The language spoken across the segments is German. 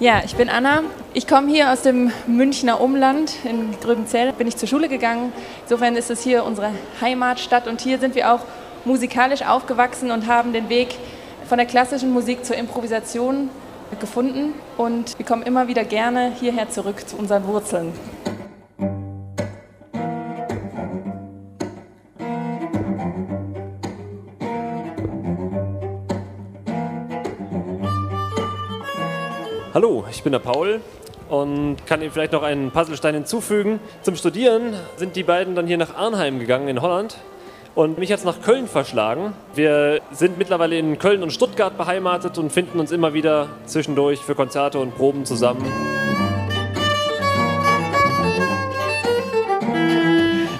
Ja, ich bin Anna. Ich komme hier aus dem Münchner Umland. In Gröbenzell bin ich zur Schule gegangen. Insofern ist es hier unsere Heimatstadt und hier sind wir auch musikalisch aufgewachsen und haben den Weg von der klassischen Musik zur Improvisation gefunden und wir kommen immer wieder gerne hierher zurück zu unseren Wurzeln. Hallo, ich bin der Paul und kann Ihnen vielleicht noch einen Puzzlestein hinzufügen. Zum Studieren sind die beiden dann hier nach Arnheim gegangen in Holland und mich jetzt nach Köln verschlagen. Wir sind mittlerweile in Köln und Stuttgart beheimatet und finden uns immer wieder zwischendurch für Konzerte und Proben zusammen.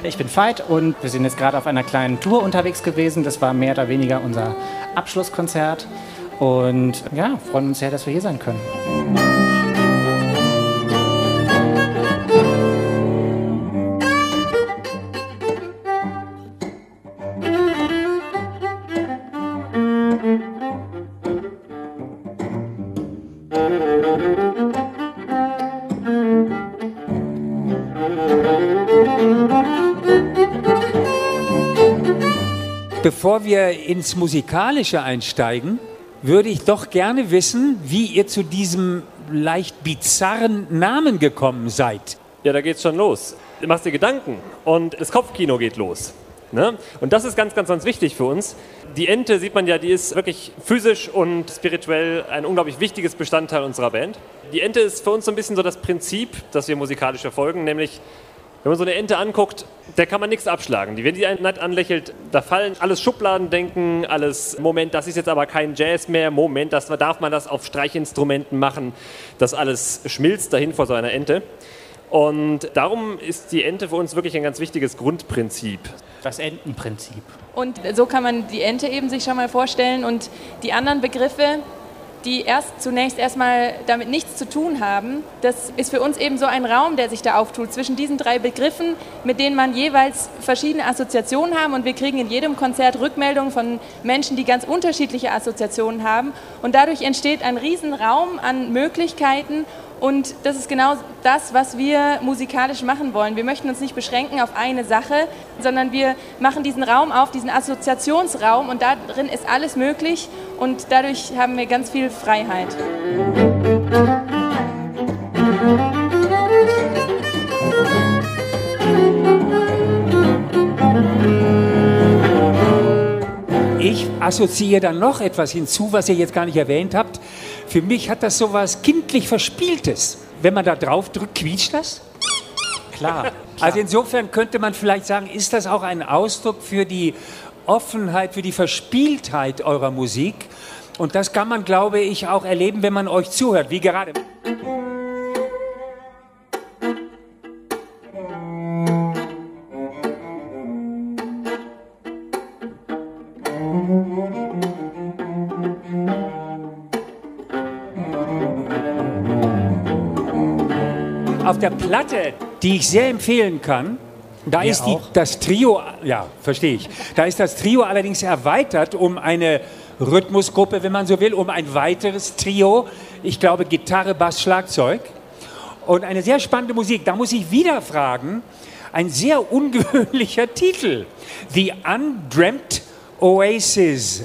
Ich bin Veit und wir sind jetzt gerade auf einer kleinen Tour unterwegs gewesen. Das war mehr oder weniger unser Abschlusskonzert. Und ja, freuen uns sehr, dass wir hier sein können. Bevor wir ins Musikalische einsteigen, würde ich doch gerne wissen, wie ihr zu diesem leicht bizarren Namen gekommen seid. Ja, da geht's schon los. Du machst dir Gedanken und das Kopfkino geht los. Ne? Und das ist ganz, ganz, ganz wichtig für uns. Die Ente sieht man ja, die ist wirklich physisch und spirituell ein unglaublich wichtiges Bestandteil unserer Band. Die Ente ist für uns so ein bisschen so das Prinzip, das wir musikalisch verfolgen, nämlich wenn man so eine Ente anguckt, der kann man nichts abschlagen. wenn die einen nett anlächelt, da fallen alles Schubladendenken, alles, Moment, das ist jetzt aber kein Jazz mehr, Moment, das darf man das auf Streichinstrumenten machen. Das alles schmilzt dahin vor so einer Ente. Und darum ist die Ente für uns wirklich ein ganz wichtiges Grundprinzip. Das Entenprinzip. Und so kann man die Ente eben sich schon mal vorstellen und die anderen Begriffe, die erst zunächst erstmal damit nichts zu tun haben. Das ist für uns eben so ein Raum, der sich da auftut zwischen diesen drei Begriffen, mit denen man jeweils verschiedene Assoziationen haben und wir kriegen in jedem Konzert Rückmeldungen von Menschen, die ganz unterschiedliche Assoziationen haben und dadurch entsteht ein Riesenraum an Möglichkeiten und das ist genau das, was wir musikalisch machen wollen. Wir möchten uns nicht beschränken auf eine Sache, sondern wir machen diesen Raum auf, diesen Assoziationsraum und darin ist alles möglich und dadurch haben wir ganz viel Freiheit. Ich assoziiere dann noch etwas hinzu, was ihr jetzt gar nicht erwähnt habt. Für mich hat das so was kindlich Verspieltes. Wenn man da drauf drückt, quietscht das? Klar. Also insofern könnte man vielleicht sagen, ist das auch ein Ausdruck für die Offenheit, für die Verspieltheit eurer Musik? Und das kann man, glaube ich, auch erleben, wenn man euch zuhört, wie gerade. Auf der Platte, die ich sehr empfehlen kann, da Mir ist die, das Trio, ja, verstehe ich. Da ist das Trio allerdings erweitert um eine Rhythmusgruppe, wenn man so will, um ein weiteres Trio. Ich glaube Gitarre, Bass, Schlagzeug. Und eine sehr spannende Musik. Da muss ich wieder fragen, ein sehr ungewöhnlicher Titel. The Undreamt Oasis.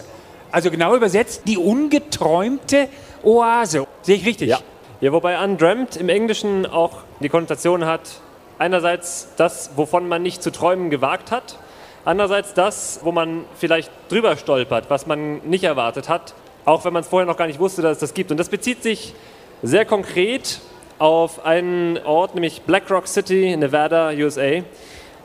Also genau übersetzt, die ungeträumte Oase. Sehe ich richtig? Ja. ja, wobei undreamt im Englischen auch die Konnotation hat, einerseits das, wovon man nicht zu träumen gewagt hat, andererseits das, wo man vielleicht drüber stolpert, was man nicht erwartet hat, auch wenn man es vorher noch gar nicht wusste, dass es das gibt. Und das bezieht sich sehr konkret auf einen Ort, nämlich Black Rock City, Nevada, USA.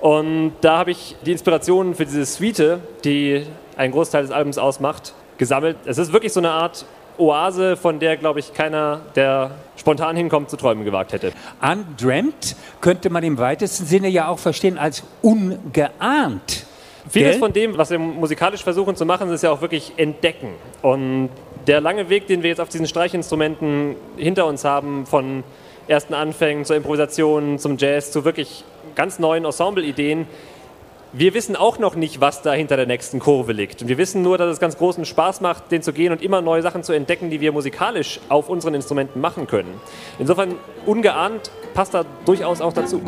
Und da habe ich die Inspirationen für diese Suite, die einen Großteil des Albums ausmacht, gesammelt. Es ist wirklich so eine Art Oase, von der, glaube ich, keiner, der spontan hinkommt, zu träumen gewagt hätte. Undreamt könnte man im weitesten Sinne ja auch verstehen als ungeahnt. Vieles Gell? von dem, was wir musikalisch versuchen zu machen, ist ja auch wirklich entdecken. Und der lange Weg, den wir jetzt auf diesen Streichinstrumenten hinter uns haben, von ersten Anfängen zur Improvisation, zum Jazz, zu wirklich ganz neuen Ensemble-Ideen, wir wissen auch noch nicht, was da hinter der nächsten Kurve liegt. Und wir wissen nur, dass es ganz großen Spaß macht, den zu gehen und immer neue Sachen zu entdecken, die wir musikalisch auf unseren Instrumenten machen können. Insofern ungeahnt passt da durchaus auch dazu.